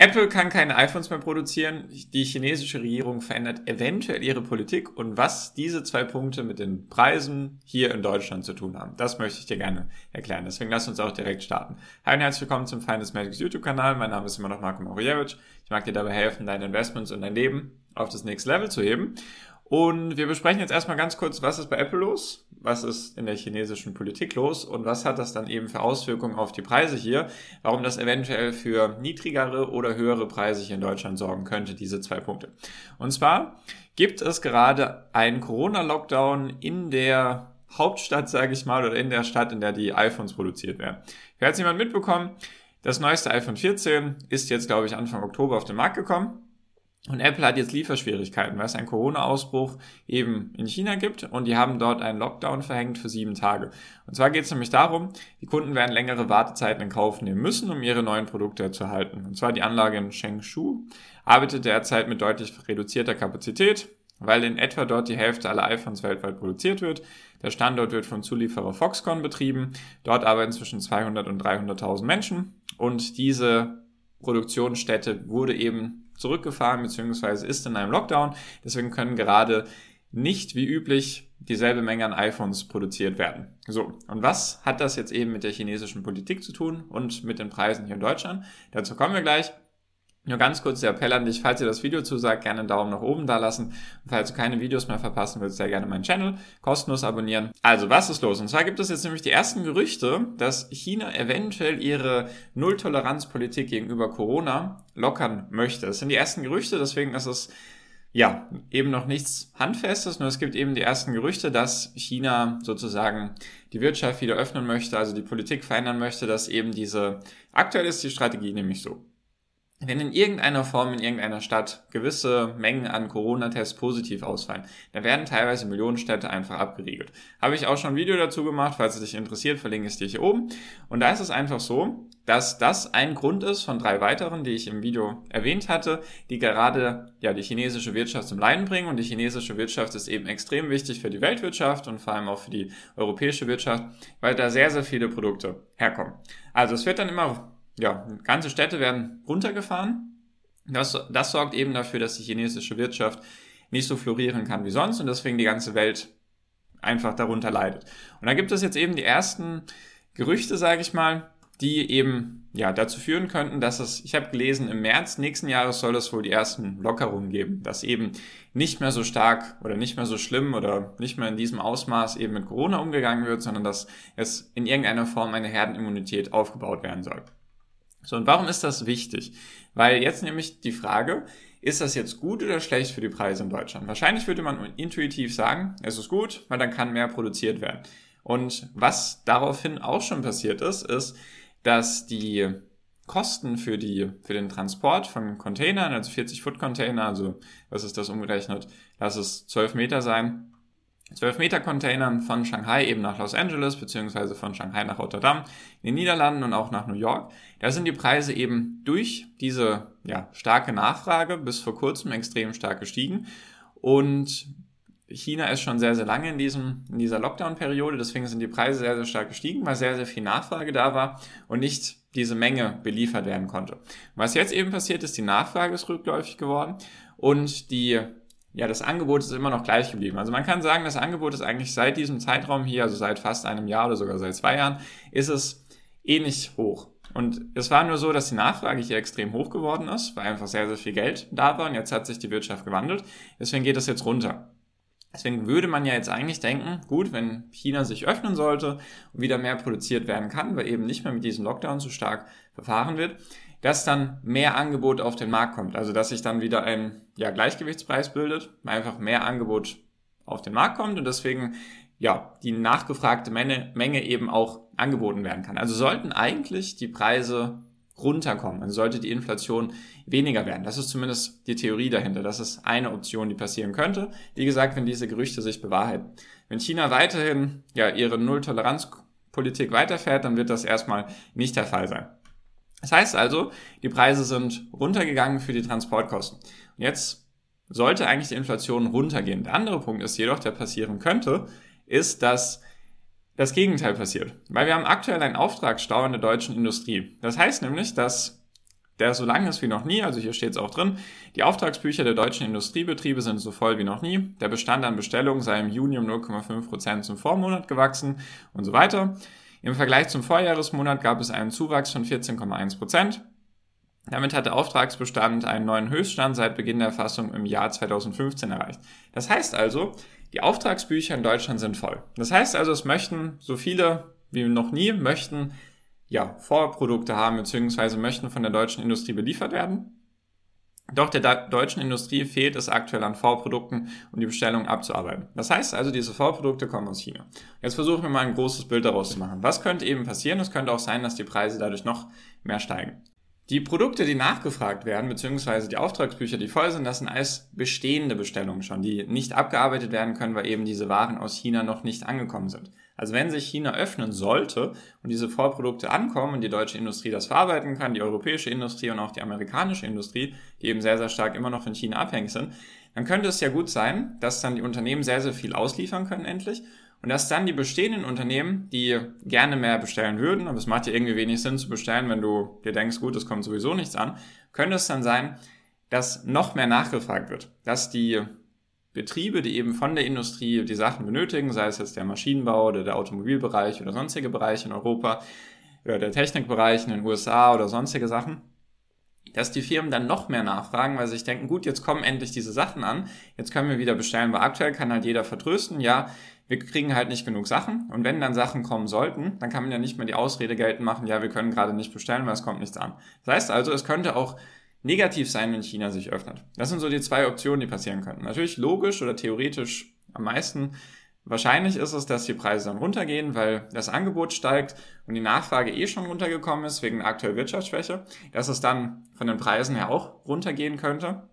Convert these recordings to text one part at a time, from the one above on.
Apple kann keine iPhones mehr produzieren. Die chinesische Regierung verändert eventuell ihre Politik und was diese zwei Punkte mit den Preisen hier in Deutschland zu tun haben. Das möchte ich dir gerne erklären. Deswegen lass uns auch direkt starten. Hi und herzlich willkommen zum Finance Magics YouTube Kanal. Mein Name ist immer noch Marco Marujewicz. Ich mag dir dabei helfen, deine Investments und dein Leben auf das nächste Level zu heben. Und wir besprechen jetzt erstmal ganz kurz, was ist bei Apple los, was ist in der chinesischen Politik los und was hat das dann eben für Auswirkungen auf die Preise hier, warum das eventuell für niedrigere oder höhere Preise hier in Deutschland sorgen könnte, diese zwei Punkte. Und zwar gibt es gerade einen Corona-Lockdown in der Hauptstadt, sage ich mal, oder in der Stadt, in der die iPhones produziert werden. Wer hat jemand mitbekommen? Das neueste iPhone 14 ist jetzt, glaube ich, Anfang Oktober auf den Markt gekommen. Und Apple hat jetzt Lieferschwierigkeiten, weil es einen Corona-Ausbruch eben in China gibt und die haben dort einen Lockdown verhängt für sieben Tage. Und zwar geht es nämlich darum, die Kunden werden längere Wartezeiten in Kauf nehmen müssen, um ihre neuen Produkte zu erhalten. Und zwar die Anlage in Shengshu arbeitet derzeit mit deutlich reduzierter Kapazität, weil in etwa dort die Hälfte aller iPhones weltweit produziert wird. Der Standort wird vom Zulieferer Foxconn betrieben. Dort arbeiten zwischen 200 und 300.000 Menschen und diese Produktionsstätte wurde eben zurückgefahren bzw. ist in einem Lockdown. Deswegen können gerade nicht wie üblich dieselbe Menge an iPhones produziert werden. So, und was hat das jetzt eben mit der chinesischen Politik zu tun und mit den Preisen hier in Deutschland? Dazu kommen wir gleich. Nur ganz kurz der Appell an dich, falls dir das Video zusagt, gerne einen Daumen nach oben da lassen. Und falls du keine Videos mehr verpassen willst, sehr gerne meinen Channel kostenlos abonnieren. Also, was ist los? Und zwar gibt es jetzt nämlich die ersten Gerüchte, dass China eventuell ihre Nulltoleranzpolitik gegenüber Corona lockern möchte. Das sind die ersten Gerüchte, deswegen ist es ja, eben noch nichts Handfestes, nur es gibt eben die ersten Gerüchte, dass China sozusagen die Wirtschaft wieder öffnen möchte, also die Politik verändern möchte, dass eben diese, aktuell ist die Strategie nämlich so wenn in irgendeiner Form in irgendeiner Stadt gewisse Mengen an Corona-Tests positiv ausfallen, dann werden teilweise Millionenstädte einfach abgeriegelt. Habe ich auch schon ein Video dazu gemacht, falls es dich interessiert, verlinke ich es dir hier oben. Und da ist es einfach so, dass das ein Grund ist von drei weiteren, die ich im Video erwähnt hatte, die gerade ja die chinesische Wirtschaft zum Leiden bringen. Und die chinesische Wirtschaft ist eben extrem wichtig für die Weltwirtschaft und vor allem auch für die europäische Wirtschaft, weil da sehr, sehr viele Produkte herkommen. Also es wird dann immer ja, ganze Städte werden runtergefahren. Das, das sorgt eben dafür, dass die chinesische Wirtschaft nicht so florieren kann wie sonst und deswegen die ganze Welt einfach darunter leidet. Und da gibt es jetzt eben die ersten Gerüchte, sage ich mal, die eben ja dazu führen könnten, dass es, ich habe gelesen, im März nächsten Jahres soll es wohl die ersten Lockerungen geben, dass eben nicht mehr so stark oder nicht mehr so schlimm oder nicht mehr in diesem Ausmaß eben mit Corona umgegangen wird, sondern dass es in irgendeiner Form eine Herdenimmunität aufgebaut werden soll. So, und warum ist das wichtig? Weil jetzt nämlich die Frage, ist das jetzt gut oder schlecht für die Preise in Deutschland? Wahrscheinlich würde man intuitiv sagen, es ist gut, weil dann kann mehr produziert werden. Und was daraufhin auch schon passiert ist, ist, dass die Kosten für die, für den Transport von Containern, also 40 Foot Container, also was ist das umgerechnet? Lass es 12 Meter sein, 12 Meter Containern von Shanghai eben nach Los Angeles, beziehungsweise von Shanghai nach Rotterdam, in den Niederlanden und auch nach New York. Da sind die Preise eben durch diese ja, starke Nachfrage bis vor kurzem extrem stark gestiegen. Und China ist schon sehr, sehr lange in, diesem, in dieser Lockdown-Periode, deswegen sind die Preise sehr, sehr stark gestiegen, weil sehr, sehr viel Nachfrage da war und nicht diese Menge beliefert werden konnte. was jetzt eben passiert ist, die Nachfrage ist rückläufig geworden und die ja, das Angebot ist immer noch gleich geblieben. Also man kann sagen, das Angebot ist eigentlich seit diesem Zeitraum hier, also seit fast einem Jahr oder sogar seit zwei Jahren, ist es ähnlich hoch. Und es war nur so, dass die Nachfrage hier extrem hoch geworden ist, weil einfach sehr, sehr viel Geld da war und jetzt hat sich die Wirtschaft gewandelt. Deswegen geht das jetzt runter. Deswegen würde man ja jetzt eigentlich denken, gut, wenn China sich öffnen sollte und wieder mehr produziert werden kann, weil eben nicht mehr mit diesem Lockdown so stark verfahren wird, dass dann mehr Angebot auf den Markt kommt. Also dass sich dann wieder ein ja, Gleichgewichtspreis bildet, einfach mehr Angebot auf den Markt kommt und deswegen ja die nachgefragte Menge, Menge eben auch angeboten werden kann. Also sollten eigentlich die Preise runterkommen, also sollte die Inflation weniger werden. Das ist zumindest die Theorie dahinter. Das ist eine Option, die passieren könnte. Wie gesagt, wenn diese Gerüchte sich bewahrheiten. Wenn China weiterhin ja ihre Nulltoleranzpolitik weiterfährt, dann wird das erstmal nicht der Fall sein. Das heißt also, die Preise sind runtergegangen für die Transportkosten. Und jetzt sollte eigentlich die Inflation runtergehen. Der andere Punkt ist jedoch, der passieren könnte, ist, dass das Gegenteil passiert. Weil wir haben aktuell einen Auftragsstau in der deutschen Industrie. Das heißt nämlich, dass der so lang ist wie noch nie, also hier steht es auch drin. Die Auftragsbücher der deutschen Industriebetriebe sind so voll wie noch nie. Der Bestand an Bestellungen sei im Juni um 0,5% zum Vormonat gewachsen und so weiter. Im Vergleich zum Vorjahresmonat gab es einen Zuwachs von 14,1%. Damit hat der Auftragsbestand einen neuen Höchststand seit Beginn der Erfassung im Jahr 2015 erreicht. Das heißt also, die Auftragsbücher in Deutschland sind voll. Das heißt also, es möchten so viele wie noch nie möchten ja, Vorprodukte haben bzw. möchten von der deutschen Industrie beliefert werden. Doch der deutschen Industrie fehlt es aktuell an Vorprodukten, um die Bestellung abzuarbeiten. Das heißt also, diese Vorprodukte kommen aus China. Jetzt versuchen wir mal ein großes Bild daraus zu machen. Was könnte eben passieren? Es könnte auch sein, dass die Preise dadurch noch mehr steigen. Die Produkte, die nachgefragt werden, beziehungsweise die Auftragsbücher, die voll sind, das sind alles bestehende Bestellungen schon, die nicht abgearbeitet werden können, weil eben diese Waren aus China noch nicht angekommen sind. Also wenn sich China öffnen sollte und diese Vorprodukte ankommen und die deutsche Industrie das verarbeiten kann, die europäische Industrie und auch die amerikanische Industrie, die eben sehr, sehr stark immer noch von China abhängig sind, dann könnte es ja gut sein, dass dann die Unternehmen sehr, sehr viel ausliefern können endlich und dass dann die bestehenden Unternehmen, die gerne mehr bestellen würden, aber es macht ja irgendwie wenig Sinn zu bestellen, wenn du dir denkst, gut, es kommt sowieso nichts an, könnte es dann sein, dass noch mehr nachgefragt wird, dass die Betriebe, die eben von der Industrie die Sachen benötigen, sei es jetzt der Maschinenbau oder der Automobilbereich oder sonstige Bereiche in Europa oder der Technikbereich in den USA oder sonstige Sachen, dass die Firmen dann noch mehr nachfragen, weil sie sich denken, gut, jetzt kommen endlich diese Sachen an, jetzt können wir wieder bestellen, weil aktuell kann halt jeder vertrösten, ja, wir kriegen halt nicht genug Sachen und wenn dann Sachen kommen sollten, dann kann man ja nicht mehr die Ausrede geltend machen, ja, wir können gerade nicht bestellen, weil es kommt nichts an. Das heißt also, es könnte auch negativ sein, wenn China sich öffnet. Das sind so die zwei Optionen, die passieren könnten. Natürlich logisch oder theoretisch am meisten Wahrscheinlich ist es, dass die Preise dann runtergehen, weil das Angebot steigt und die Nachfrage eh schon runtergekommen ist wegen aktueller Wirtschaftsschwäche, dass es dann von den Preisen her auch runtergehen könnte.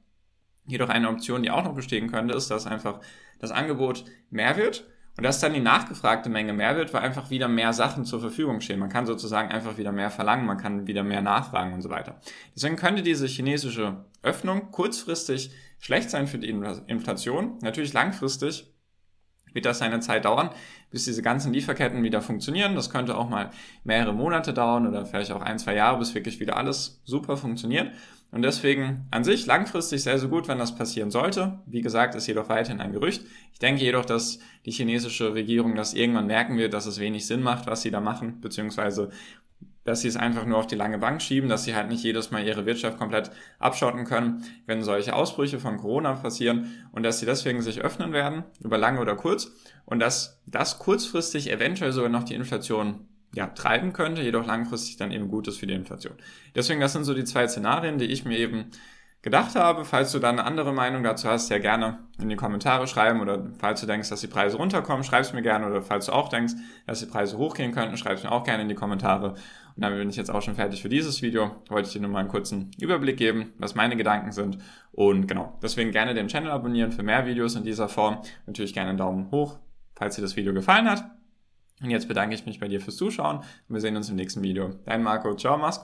Jedoch eine Option, die auch noch bestehen könnte, ist, dass einfach das Angebot mehr wird und dass dann die nachgefragte Menge mehr wird, weil einfach wieder mehr Sachen zur Verfügung stehen. Man kann sozusagen einfach wieder mehr verlangen, man kann wieder mehr nachfragen und so weiter. Deswegen könnte diese chinesische Öffnung kurzfristig schlecht sein für die Inflation. Natürlich langfristig wird das seine Zeit dauern, bis diese ganzen Lieferketten wieder funktionieren. Das könnte auch mal mehrere Monate dauern oder vielleicht auch ein, zwei Jahre, bis wirklich wieder alles super funktioniert. Und deswegen an sich langfristig sehr, sehr gut, wenn das passieren sollte. Wie gesagt, ist jedoch weiterhin ein Gerücht. Ich denke jedoch, dass die chinesische Regierung das irgendwann merken wird, dass es wenig Sinn macht, was sie da machen, beziehungsweise dass sie es einfach nur auf die lange Bank schieben, dass sie halt nicht jedes Mal ihre Wirtschaft komplett abschotten können, wenn solche Ausbrüche von Corona passieren und dass sie deswegen sich öffnen werden, über lange oder kurz und dass das kurzfristig eventuell sogar noch die Inflation ja, treiben könnte, jedoch langfristig dann eben gut ist für die Inflation. Deswegen, das sind so die zwei Szenarien, die ich mir eben gedacht habe. Falls du da eine andere Meinung dazu hast, ja gerne in die Kommentare schreiben oder falls du denkst, dass die Preise runterkommen, schreib es mir gerne oder falls du auch denkst, dass die Preise hochgehen könnten, schreib es mir auch gerne in die Kommentare. Und damit bin ich jetzt auch schon fertig für dieses Video. Wollte ich dir nur mal einen kurzen Überblick geben, was meine Gedanken sind. Und genau, deswegen gerne den Channel abonnieren für mehr Videos in dieser Form. Natürlich gerne einen Daumen hoch, falls dir das Video gefallen hat. Und jetzt bedanke ich mich bei dir fürs Zuschauen und wir sehen uns im nächsten Video. Dein Marco, ciao, mach's gut.